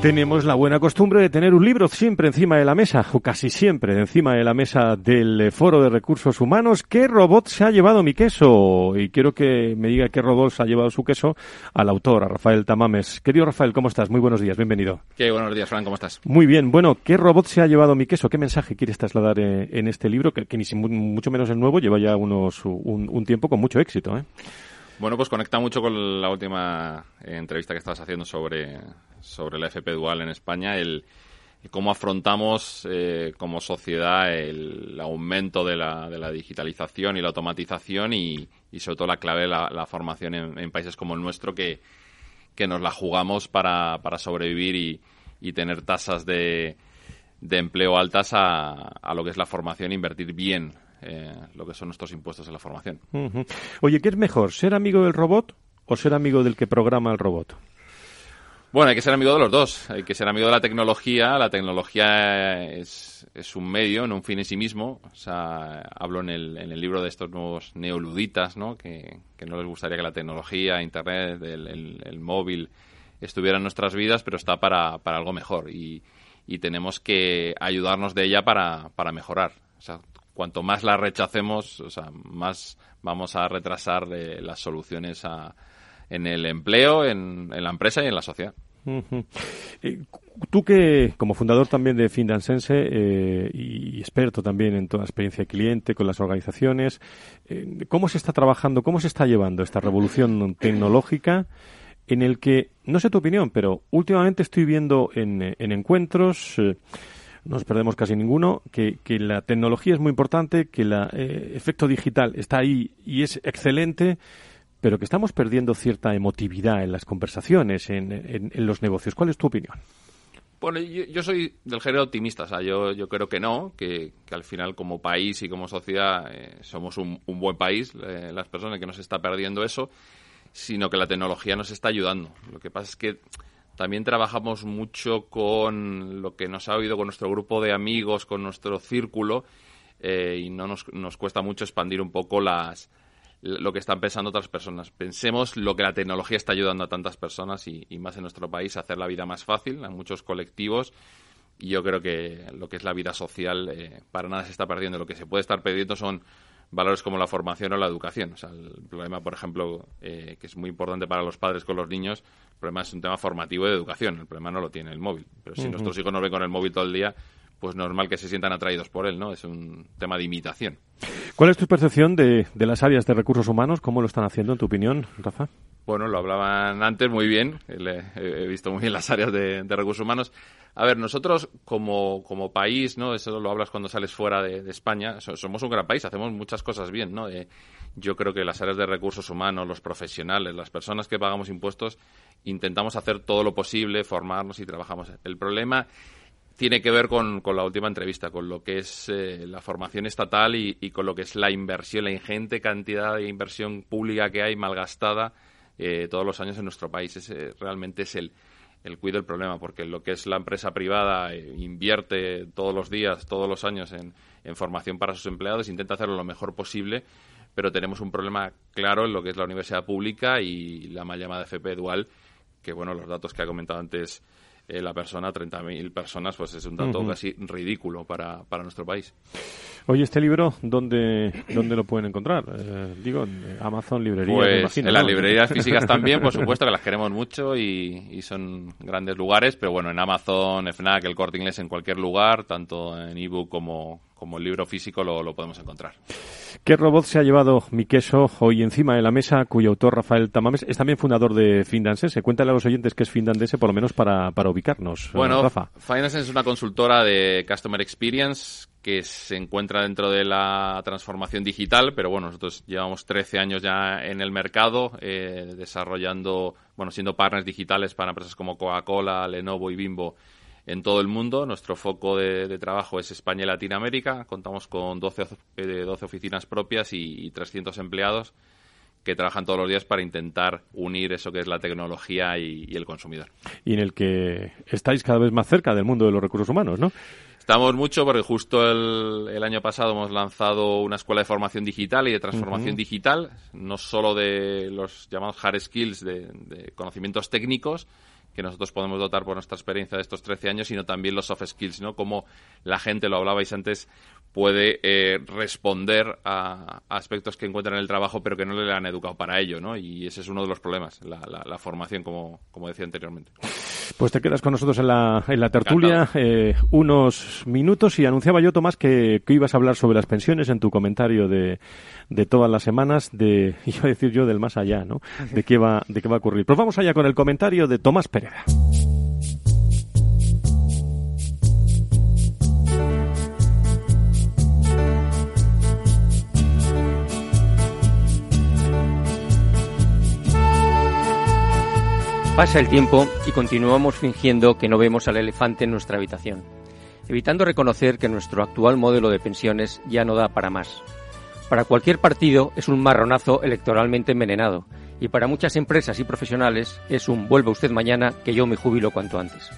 Tenemos la buena costumbre de tener un libro siempre encima de la mesa, o casi siempre encima de la mesa del Foro de Recursos Humanos. ¿Qué robot se ha llevado mi queso? Y quiero que me diga qué robot se ha llevado su queso al autor, a Rafael Tamames. Querido Rafael, ¿cómo estás? Muy buenos días, bienvenido. Qué buenos días, Fran, ¿cómo estás? Muy bien. Bueno, ¿qué robot se ha llevado mi queso? ¿Qué mensaje quieres trasladar eh, en este libro? Que, ni mucho menos el nuevo lleva ya unos un, un tiempo con mucho éxito, ¿eh? Bueno, pues conecta mucho con la última eh, entrevista que estabas haciendo sobre, sobre la FP Dual en España, el, cómo afrontamos eh, como sociedad el aumento de la, de la, digitalización y la automatización y, sobre todo la clave de la, formación en, países como el nuestro que, que nos la jugamos para, para sobrevivir y, y tener tasas de, de empleo altas a, a, lo que es la formación e invertir bien eh, lo que son nuestros impuestos en la formación. Oye, ¿qué es mejor, ser amigo del robot o ser amigo del que programa el robot? Bueno, hay que ser amigo de los dos. Hay que ser amigo de la tecnología. La tecnología es, es un medio, no un fin en sí mismo. O sea, hablo en el, en el libro de estos nuevos neoluditas, ¿no? Que, no les gustaría que la tecnología, Internet, el, el, móvil estuviera en nuestras vidas, pero está para, para algo mejor. Y, y tenemos que ayudarnos de ella para, para mejorar. O sea, cuanto más la rechacemos, o sea, más vamos a retrasar las soluciones en el empleo, en, la empresa y en la sociedad. Eh, tú que, como fundador también de Finansense eh, y experto también en toda experiencia de cliente con las organizaciones, eh, ¿cómo se está trabajando, cómo se está llevando esta revolución tecnológica en el que, no sé tu opinión, pero últimamente estoy viendo en, en encuentros no nos perdemos casi ninguno, que, que, la tecnología es muy importante, que el efecto digital está ahí y es excelente, pero que estamos perdiendo cierta emotividad en las conversaciones, en, los negocios. ¿Cuál es tu opinión? Bueno, yo, soy del género optimista, o sea, yo, yo creo que no, que, al final como país y como sociedad eh, somos un, buen país, eh, las personas que nos está perdiendo eso, sino que la tecnología nos está ayudando. Lo que pasa es que también trabajamos mucho con lo que nos ha oído con nuestro grupo de amigos, con nuestro círculo, eh, y no nos, nos cuesta mucho expandir un poco las, lo que están pensando otras personas. Pensemos lo que la tecnología está ayudando a tantas personas y, más en nuestro país a hacer la vida más fácil, a muchos colectivos. Y yo creo que lo que es la vida social eh, para nada se está perdiendo. Lo que se puede estar perdiendo son valores como la formación o la educación. O sea, el problema, por ejemplo, eh, que es muy importante para los padres con los niños, el problema es un tema formativo de educación. El problema no lo tiene el móvil. Pero si nuestros hijos nos ven con el móvil todo el día, pues normal que se sientan atraídos por él, ¿no? Es un tema de imitación. ¿Cuál es tu percepción de, las áreas de recursos humanos? ¿Cómo lo están haciendo, en tu opinión, Rafa? Bueno, lo hablaban antes muy bien. he visto muy bien las áreas de, recursos humanos. A ver, nosotros como, como, país, ¿no? Eso lo hablas cuando sales fuera de, España. somos un gran país, hacemos muchas cosas bien, ¿no? Eh, yo creo que las áreas de recursos humanos, los profesionales, las personas que pagamos impuestos, intentamos hacer todo lo posible, formarnos y trabajamos. El problema tiene que ver con, con, la última entrevista, con lo que es eh, la formación estatal y, con lo que es la inversión, la ingente cantidad de inversión pública que hay malgastada eh, todos los años en nuestro país. Ese realmente es el, el cuido del problema, porque lo que es la empresa privada eh, invierte todos los días, todos los años en, en formación para sus empleados, intenta hacerlo lo mejor posible, pero tenemos un problema claro en lo que es la universidad pública y la mal llamada FP dual, que bueno, los datos que ha comentado antes eh, la persona, 30.000 personas, pues es un dato casi ridículo para, para nuestro país. Oye, este libro, ¿dónde, dónde lo pueden encontrar? Eh, digo, en Amazon, librerías, pues en las librerías físicas también, por supuesto, que las queremos mucho y, y, son grandes lugares, pero bueno, en Amazon, FNAC, el Corte Inglés, en cualquier lugar, tanto en ebook como, como el libro físico lo, lo, podemos encontrar. ¿Qué robot se ha llevado mi queso hoy encima de la mesa, cuyo autor Rafael Tamames es también fundador de Findanse? Cuéntale a los oyentes que es Findanse, por lo menos para, para ubicarnos. Eh, bueno, Rafa. Findanse es una consultora de Customer Experience que se encuentra dentro de la transformación digital, pero bueno, nosotros llevamos 13 años ya en el mercado, eh, desarrollando, bueno, siendo partners digitales para empresas como Coca-Cola, Lenovo y Bimbo en todo el mundo. Nuestro foco de, trabajo es España y Latinoamérica. Contamos con 12, 12 oficinas propias y, 300 empleados que trabajan todos los días para intentar unir eso que es la tecnología y, el consumidor. Y en el que estáis cada vez más cerca del mundo de los recursos humanos, ¿no? Estamos mucho porque justo el, año pasado hemos lanzado una escuela de formación digital y de transformación digital, no solo de los llamados hard skills, de conocimientos técnicos, que nosotros podemos dotar por nuestra experiencia de estos 13 años, sino también los soft skills, ¿no? Como la gente, lo hablabais antes, puede eh, responder a, aspectos que encuentran en el trabajo pero que no le han educado para ello, ¿no? Y ese es uno de los problemas, la, formación, como, como decía anteriormente. Pues te quedas con nosotros en la, en la tertulia eh, unos minutos y anunciaba yo, Tomás, que, que, ibas a hablar sobre las pensiones en tu comentario de, de todas las semanas, de, iba a decir yo, del más allá, ¿no? De qué va, de qué va a ocurrir. Pues vamos allá con el comentario de Tomás Pereira. Pasa el tiempo y continuamos fingiendo que no vemos al elefante en nuestra habitación, evitando reconocer que nuestro actual modelo de pensiones ya no da para más. Para cualquier partido es un marronazo electoralmente envenenado y para muchas empresas y profesionales es un vuelva usted mañana que yo me jubilo cuanto antes.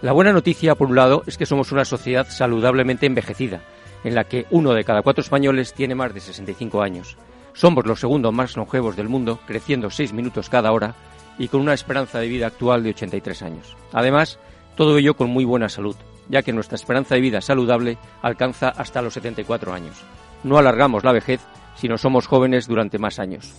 La buena noticia, por un lado, es que somos una sociedad saludablemente envejecida, en la que uno de cada cuatro españoles tiene más de 65 años. Somos los segundos más longevos del mundo, creciendo seis minutos cada hora, y con una esperanza de vida actual de 83 años. Además, todo ello con muy buena salud, ya que nuestra esperanza de vida saludable alcanza hasta los 74 años. No alargamos la vejez, sino somos jóvenes durante más años.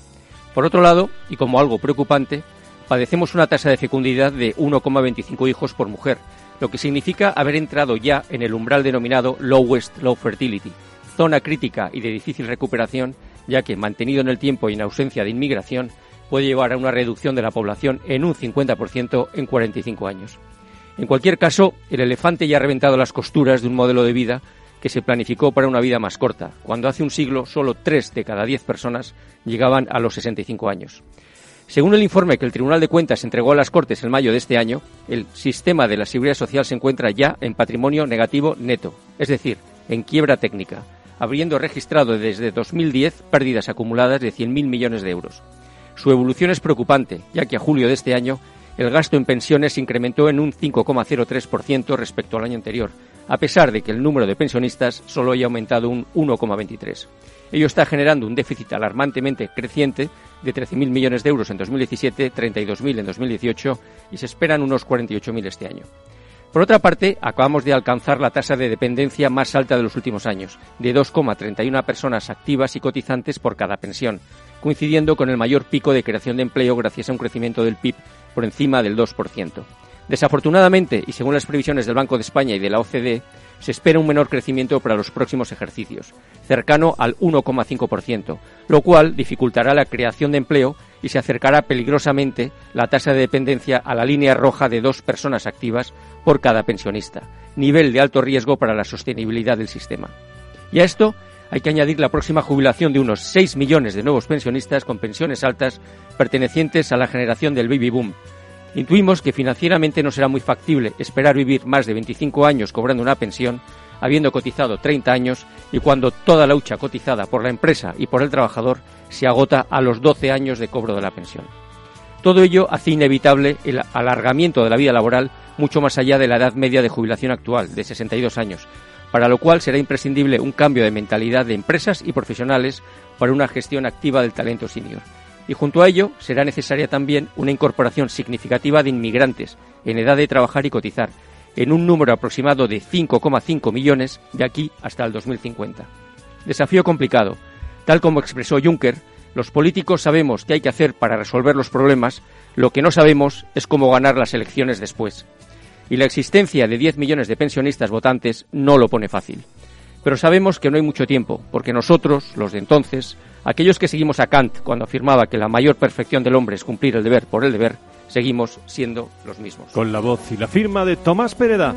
Por otro lado, y como algo preocupante, padecemos una tasa de fecundidad de 1,25 hijos por mujer, lo que significa haber entrado ya en el umbral denominado lowest low fertility, zona crítica y de difícil recuperación, ya que, mantenido en el tiempo y en ausencia de inmigración, puede llevar a una reducción de la población en un 50% en 45 años. En cualquier caso, el elefante ya ha reventado las costuras de un modelo de vida que se planificó para una vida más corta, cuando hace un siglo solo 3 de cada 10 personas llegaban a los 65 años. Según el informe que el Tribunal de Cuentas entregó a las Cortes en mayo de este año, el sistema de la seguridad social se encuentra ya en patrimonio negativo neto, es decir, en quiebra técnica, habiendo registrado desde 2010 pérdidas acumuladas de 100.000 millones de euros. Su evolución es preocupante, ya que a julio de este año el gasto en pensiones se incrementó en un 5,03% respecto al año anterior, a pesar de que el número de pensionistas solo haya aumentado un 1,23%. Ello está generando un déficit alarmantemente creciente de 13.000 millones de euros en 2017, 32.000 en 2018 y se esperan unos 48.000 este año. Por otra parte, acabamos de alcanzar la tasa de dependencia más alta de los últimos años, de 2,31 personas activas y cotizantes por cada pensión, coincidiendo con el mayor pico de creación de empleo gracias a un crecimiento del PIB por encima del 2%. Desafortunadamente, y según las previsiones del Banco de España y de la OCDE, se espera un menor crecimiento para los próximos ejercicios, cercano al 1,5%, lo cual dificultará la creación de empleo y se acercará peligrosamente la tasa de dependencia a la línea roja de dos personas activas por cada pensionista, nivel de alto riesgo para la sostenibilidad del sistema. Y a esto hay que añadir la próxima jubilación de unos 6 millones de nuevos pensionistas con pensiones altas pertenecientes a la generación del baby boom, Intuimos que financieramente no será muy factible esperar vivir más de 25 años cobrando una pensión, habiendo cotizado 30 años y cuando toda la lucha cotizada por la empresa y por el trabajador se agota a los 12 años de cobro de la pensión. Todo ello hace inevitable el alargamiento de la vida laboral mucho más allá de la edad media de jubilación actual, de 62 años, para lo cual será imprescindible un cambio de mentalidad de empresas y profesionales para una gestión activa del talento senior y junto a ello será necesaria también una incorporación significativa de inmigrantes en edad de trabajar y cotizar, en un número aproximado de 5,5 millones de aquí hasta el 2050. Desafío complicado. Tal como expresó Juncker, los políticos sabemos qué hay que hacer para resolver los problemas, lo que no sabemos es cómo ganar las elecciones después. Y la existencia de 10 millones de pensionistas votantes no lo pone fácil. Pero sabemos que no hay mucho tiempo, porque nosotros, los de entonces, aquellos que seguimos a Kant cuando afirmaba que la mayor perfección del hombre es cumplir el deber por el deber, seguimos siendo los mismos. Con la voz y la firma de Tomás Pereda.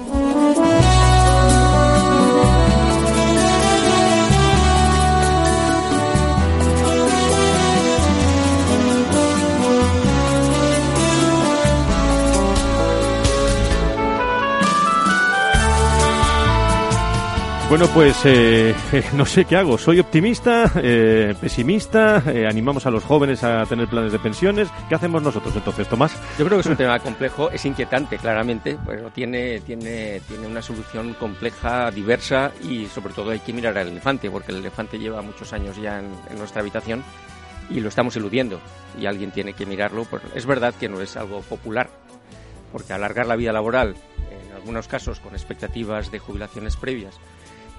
Bueno, pues eh, no sé qué hago. Soy optimista, eh, pesimista, eh, animamos a los jóvenes a tener planes de pensiones. ¿Qué hacemos nosotros entonces, Tomás? Yo creo que es un tema complejo, es inquietante, claramente, pero tiene, tiene, tiene una solución compleja, diversa y sobre todo hay que mirar al elefante, porque el elefante lleva muchos años ya en, nuestra habitación y lo estamos eludiendo y alguien tiene que mirarlo. Es verdad que no es algo popular, porque alargar la vida laboral, en algunos casos con expectativas de jubilaciones previas,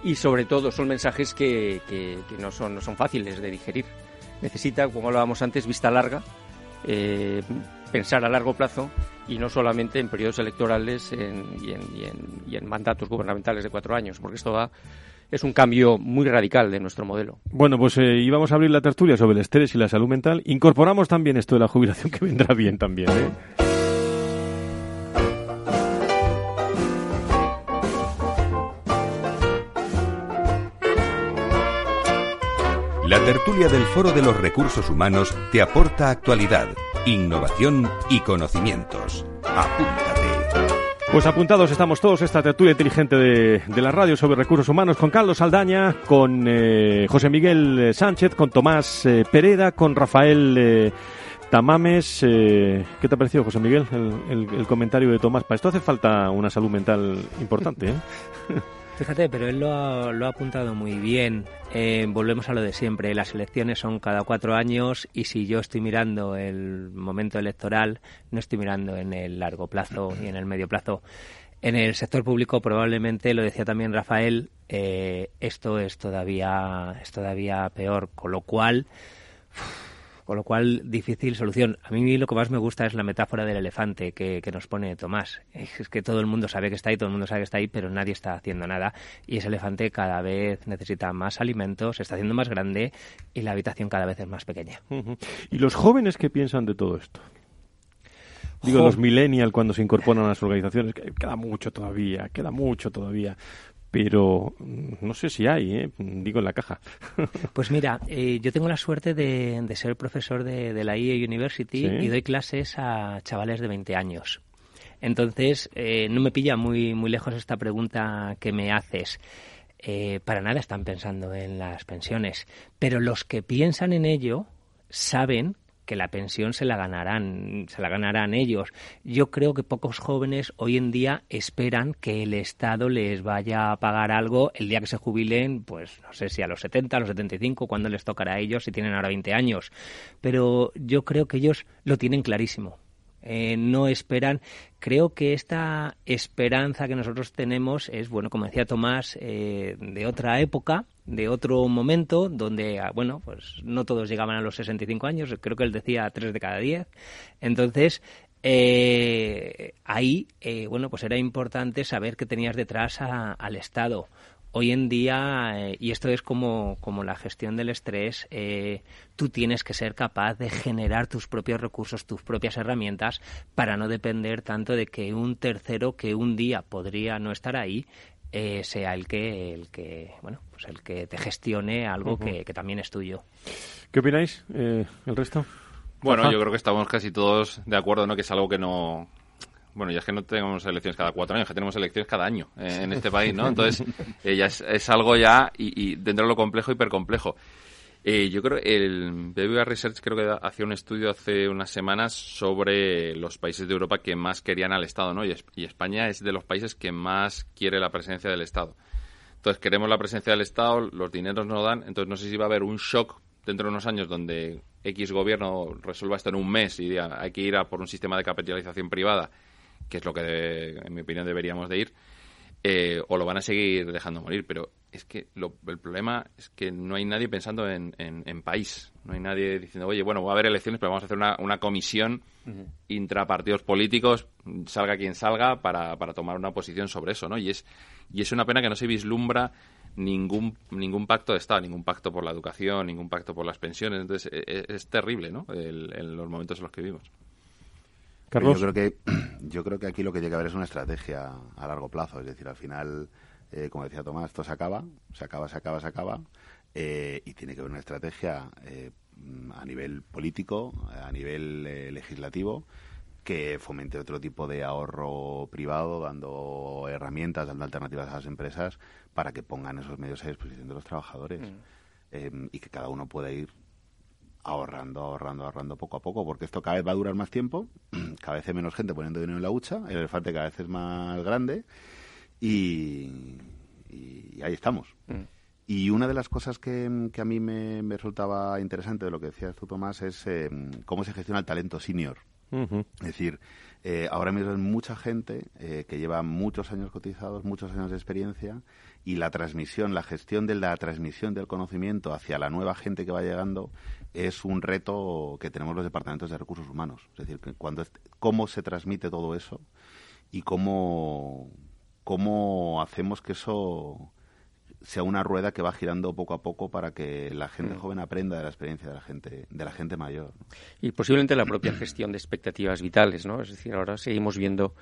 y sobre todo son mensajes que, que, no, son, no son fáciles de digerir. Necesita, como hablábamos antes, vista larga, eh, pensar a largo plazo y no solamente en periodos electorales y, en, y, en, mandatos gubernamentales de cuatro años, porque esto va, es un cambio muy radical de nuestro modelo. Bueno, pues eh, íbamos a abrir la tertulia sobre el estrés y la salud mental. Incorporamos también esto de la jubilación que vendrá bien también. ¿eh? La tertulia del Foro de los Recursos Humanos te aporta actualidad, innovación y conocimientos. Apúntate. Pues apuntados estamos todos esta tertulia inteligente de, la radio sobre recursos humanos con Carlos Aldaña, con eh, José Miguel eh, Sánchez, con Tomás eh, Pereda, con Rafael Tamames. ¿Qué te ha parecido, José Miguel, el, el, comentario de Tomás? Para esto hace falta una salud mental importante. ¿eh? Fíjate, pero él lo ha, lo ha apuntado muy bien. Eh, volvemos a lo de siempre. Las elecciones son cada cuatro años y si yo estoy mirando el momento electoral, no estoy mirando en el largo plazo y en el medio plazo. En el sector público probablemente, lo decía también Rafael, eh, esto es todavía, es todavía peor, con lo cual con lo cual difícil solución. A mí lo que más me gusta es la metáfora del elefante que, nos pone Tomás. Es que todo el mundo sabe que está ahí, todo el mundo sabe que está ahí, pero nadie está haciendo nada. Y ese elefante cada vez necesita más alimentos, se está haciendo más grande y la habitación cada vez es más pequeña. ¿Y los jóvenes qué piensan de todo esto? Digo, los millennials cuando se incorporan a las organizaciones, queda mucho todavía, queda mucho todavía pero mm, no sé si hay, ¿eh? digo en la caja. Pues mira, eh, yo tengo la suerte de, ser profesor de, la IE University y doy clases a chavales de 20 años. Entonces, eh, no me pilla muy, muy lejos esta pregunta que me haces. para nada están pensando en las pensiones, pero los que piensan en ello saben que la pensión se la ganarán, se la ganarán ellos. Yo creo que pocos jóvenes hoy en día esperan que el Estado les vaya a pagar algo el día que se jubilen, pues no sé si a los 70, a los 75, cuando les tocará a ellos si tienen ahora 20 años. Pero yo creo que ellos lo tienen clarísimo. Eh, no esperan. Creo que esta esperanza que nosotros tenemos es, bueno, como decía Tomás, eh, de otra época, de otro momento, donde, ah, bueno, pues no todos llegaban a los 65 años, creo que él decía 3 de cada 10. Entonces, eh, ahí, bueno, pues era importante saber que tenías detrás al Estado hoy en día, eh, y esto es como, como, la gestión del estrés, eh, tú tienes que ser capaz de generar tus propios recursos, tus propias herramientas, para no depender tanto de que un tercero que un día podría no estar ahí eh, sea el que, el que, bueno, pues el que te gestione algo que, que, también es tuyo. ¿Qué opináis el resto? Bueno, yo creo que estamos casi todos de acuerdo, ¿no? Que es algo que no, bueno, ya es que no tenemos elecciones cada cuatro años, que tenemos elecciones cada año eh, en este país, ¿no? Entonces, eh, ya es, algo ya, y, dentro de lo complejo, hipercomplejo. Eh, yo creo el BBVA Research creo que hacía un estudio hace unas semanas sobre los países de Europa que más querían al Estado, ¿no? Y, España es de los países que más quiere la presencia del Estado. Entonces, queremos la presencia del Estado, los dineros no dan, entonces no sé si va a haber un shock dentro de unos años donde X gobierno resuelva esto en un mes y diga hay que ir a por un sistema de capitalización privada que es lo que en mi opinión deberíamos de ir, eh, o lo van a seguir dejando morir. Pero es que el problema es que no hay nadie pensando en, en, país. No hay nadie diciendo, oye, bueno, va a haber elecciones, pero vamos a hacer una, una comisión intrapartidos políticos, salga quien salga, para, para tomar una posición sobre eso, ¿no? Y es, y es una pena que no se vislumbra ningún ningún pacto de Estado, ningún pacto por la educación, ningún pacto por las pensiones. Entonces, es, e, es terrible, ¿no? en los momentos en los que vivimos. Yo creo que yo creo que aquí lo que tiene que haber es una estrategia a largo plazo, es decir, al final, eh, como decía Tomás, esto se acaba, se acaba, se acaba, se acaba, eh, y tiene que haber una estrategia eh, a nivel político, a nivel legislativo, que fomente otro tipo de ahorro privado, dando herramientas, dando alternativas a las empresas para que pongan esos medios a disposición de los trabajadores mm. y que cada uno pueda ir ahorrando, ahorrando, ahorrando poco a poco, porque esto cada vez va a durar más tiempo, cada vez hay menos gente poniendo dinero en la hucha, el elefante cada vez es más grande y, ahí estamos. Mm. Y una de las cosas que, que a mí me, resultaba interesante de lo que decías tú, Tomás, es eh, cómo se gestiona el talento senior. Es decir, eh, ahora mismo hay mucha gente eh, que lleva muchos años cotizados, muchos años de experiencia y la transmisión, la gestión de la transmisión del conocimiento hacia la nueva gente que va llegando es un reto que tenemos los departamentos de recursos humanos. Es decir, cuando cómo se transmite todo eso y cómo, cómo hacemos que eso sea una rueda que va girando poco a poco para que la gente mm. joven aprenda de la experiencia de la gente de la gente mayor y posiblemente la propia gestión de expectativas vitales no es decir ahora seguimos viendo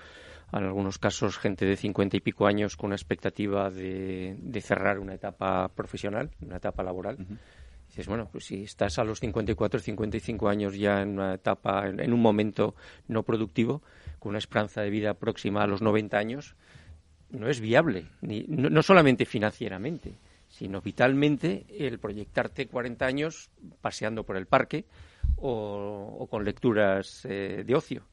en algunos casos gente de cincuenta y pico años con una expectativa de, cerrar una etapa profesional una etapa laboral. Dices, bueno, pues si estás a los 54, 55 años ya en una etapa, en, un momento no productivo, con una esperanza de vida próxima a los 90 años, no es viable, ni, no, solamente financieramente, sino vitalmente el proyectarte 40 años paseando por el parque o, con lecturas eh, de ocio.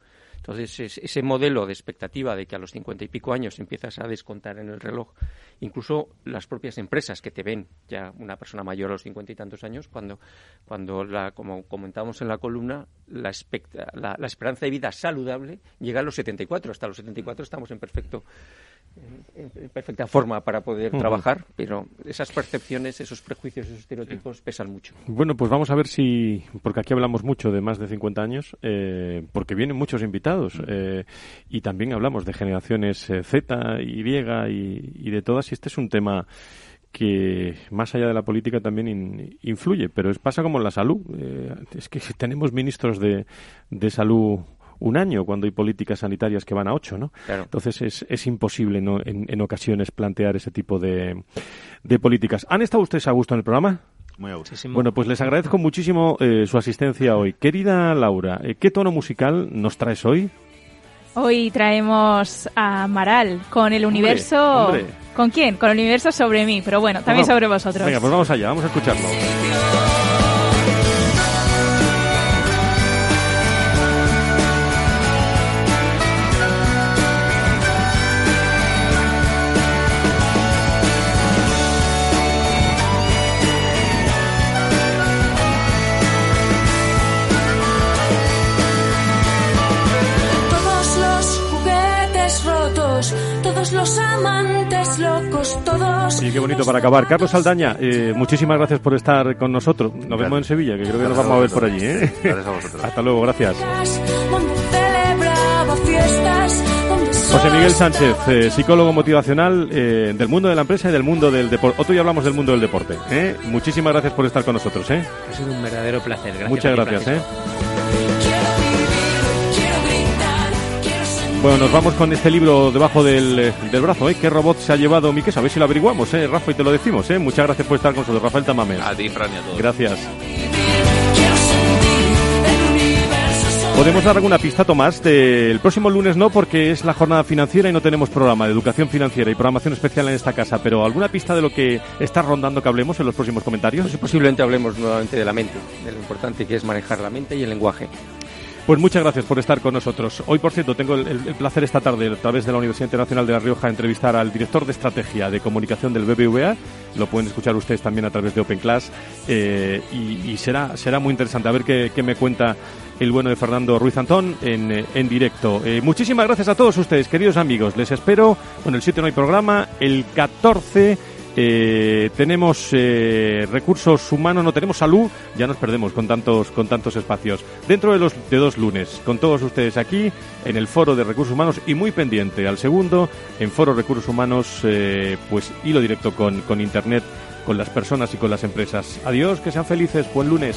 Entonces, ese modelo de expectativa de que a los cincuenta y pico años empiezas a descontar en el reloj, incluso las propias empresas que te ven ya una persona mayor a los cincuenta y tantos años, cuando, cuando la, como comentábamos en la columna, la, la, esperanza de vida saludable llega a los 74. Hasta los 74 estamos en perfecto en perfecta forma para poder trabajar, pero esas percepciones, esos prejuicios, esos estereotipos pesan mucho. Bueno, pues vamos a ver si, porque aquí hablamos mucho de más de 50 años, eh, porque vienen muchos invitados eh, y también hablamos de generaciones eh, Z, Y y, y de todas, y este es un tema que más allá de la política también in- influye, pero es, pasa como en la salud. Eh, es que tenemos ministros de, de salud un año cuando hay políticas sanitarias que van a ocho, ¿no? Claro. Entonces es, es imposible ¿no? en, en ocasiones plantear ese tipo de, de políticas. ¿Han estado ustedes a gusto en el programa? Muy a gusto. Bueno, pues les agradezco muchísimo eh, su asistencia hoy. Querida Laura, eh, ¿qué tono musical nos traes hoy? Hoy traemos a Maral con el universo... hombre. ¿Con quién? Con el universo sobre mí, pero bueno, también sobre vosotros. Venga, pues vamos allá, vamos a escucharlo. Todos los amantes locos, todos. Sí, qué bonito para acabar. Carlos Saldaña, eh, muchísimas gracias por estar con nosotros. Nos vemos en Sevilla, que creo que nos vamos a a ver por allí. ¿eh? Gracias a vosotros. Hasta luego, gracias. José Miguel Sánchez, eh, psicólogo motivacional eh, del mundo de la empresa y del mundo del deporte. Otro ya hablamos del mundo del deporte. ¿eh? Muchísimas gracias por estar con nosotros. ¿eh? Ha sido un verdadero placer. Gracias Muchas gracias. Bueno, nos vamos con este libro debajo del, del brazo. ¿eh? ¿Qué robot se ha llevado mi queso? A ver si lo averiguamos, ¿eh? Rafa, y te lo decimos. ¿eh? Muchas gracias por estar con nosotros. Rafael Tamames. A ti, Fran, y a todos. Gracias. Podemos dar alguna pista, Tomás. del próximo lunes no, porque es la jornada financiera y no tenemos programa de educación financiera y programación especial en esta casa. Pero alguna pista de lo que está rondando que hablemos en los próximos comentarios. Pues posiblemente hablemos nuevamente de la mente, de lo importante que es manejar la mente y el lenguaje. Pues muchas gracias por estar con nosotros. Hoy, por cierto, tengo el, placer esta tarde, a través de la Universidad Internacional de La Rioja, entrevistar al director de estrategia de comunicación del BBVA. Lo pueden escuchar ustedes también a través de Open Class. eh, y y será, será muy interesante a ver qué, qué me cuenta el bueno de Fernando Ruiz Antón en, eh, en directo. Eh, muchísimas gracias a todos ustedes, queridos amigos. Les espero. Bueno, el 7 no hay programa. El 14. Eh, tenemos eh, recursos humanos, no tenemos salud, ya nos perdemos con tantos con tantos espacios. Dentro de los de dos lunes, con todos ustedes aquí en el foro de recursos humanos y muy pendiente al segundo en foro recursos humanos, eh, pues hilo directo con, con internet, con las personas y con las empresas. Adiós, que sean felices, buen lunes.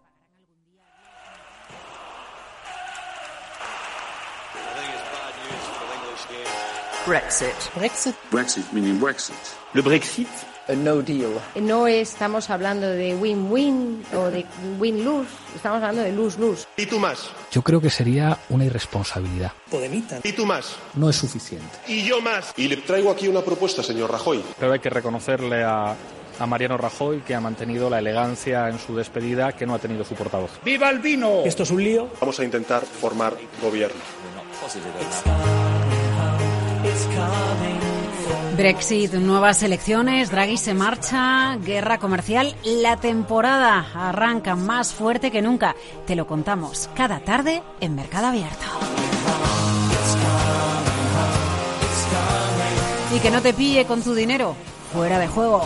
Brexit. Brexit. Brexit meaning Brexit. Le Brexit, a no deal. No estamos hablando de win-win o de win-lose, estamos hablando de lose-lose. ¿Y tú más? Yo creo que sería una irresponsabilidad. Podemita. ¿Y tú más? No es suficiente. ¿Y yo más? Y le traigo aquí una propuesta, señor Rajoy. Pero hay que reconocerle a, a Mariano Rajoy que ha mantenido la elegancia en su despedida que no ha tenido su portavoz. ¡Viva el vino! ¿Esto es un lío? Vamos a intentar formar gobierno. Brexit, nuevas elecciones, Draghi se marcha, guerra comercial. La temporada arranca más fuerte que nunca. Te lo contamos cada tarde en Mercado Abierto. Y que no te pille con tu dinero. fuera de juego.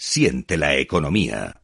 Siente la economía.